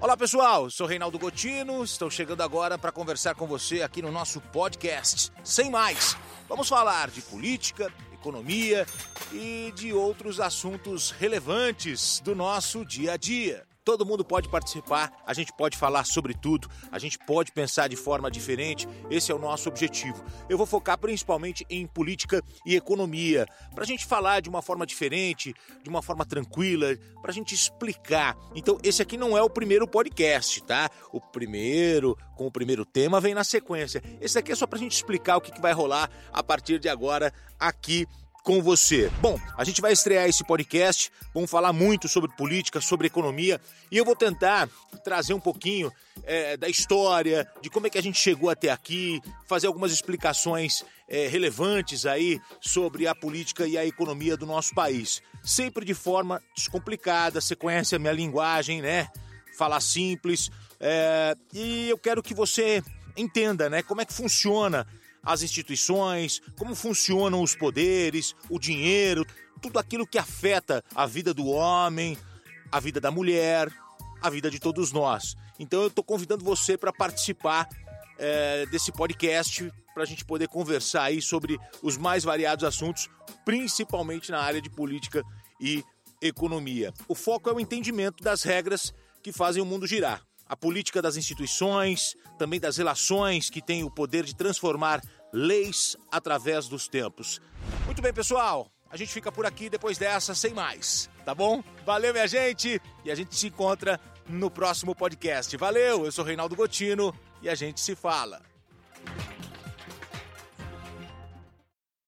Olá pessoal, sou Reinaldo Gotino, estou chegando agora para conversar com você aqui no nosso podcast. Sem mais, vamos falar de política, economia e de outros assuntos relevantes do nosso dia a dia. Todo mundo pode participar, a gente pode falar sobre tudo, a gente pode pensar de forma diferente. Esse é o nosso objetivo. Eu vou focar principalmente em política e economia, para a gente falar de uma forma diferente, de uma forma tranquila, para a gente explicar. Então, esse aqui não é o primeiro podcast, tá? O primeiro, com o primeiro tema, vem na sequência. Esse aqui é só para a gente explicar o que, que vai rolar a partir de agora aqui com você. Bom, a gente vai estrear esse podcast, vamos falar muito sobre política, sobre economia e eu vou tentar trazer um pouquinho é, da história, de como é que a gente chegou até aqui, fazer algumas explicações é, relevantes aí sobre a política e a economia do nosso país. Sempre de forma descomplicada, você conhece a minha linguagem, né? Falar simples. É, e eu quero que você entenda, né, como é que funciona as instituições, como funcionam os poderes, o dinheiro, tudo aquilo que afeta a vida do homem, a vida da mulher, a vida de todos nós. Então eu estou convidando você para participar é, desse podcast para a gente poder conversar aí sobre os mais variados assuntos, principalmente na área de política e economia. O foco é o entendimento das regras que fazem o mundo girar a política das instituições, também das relações que têm o poder de transformar leis através dos tempos. Muito bem, pessoal. A gente fica por aqui depois dessa, sem mais, tá bom? Valeu, minha gente, e a gente se encontra no próximo podcast. Valeu, eu sou Reinaldo Gotino e a gente se fala.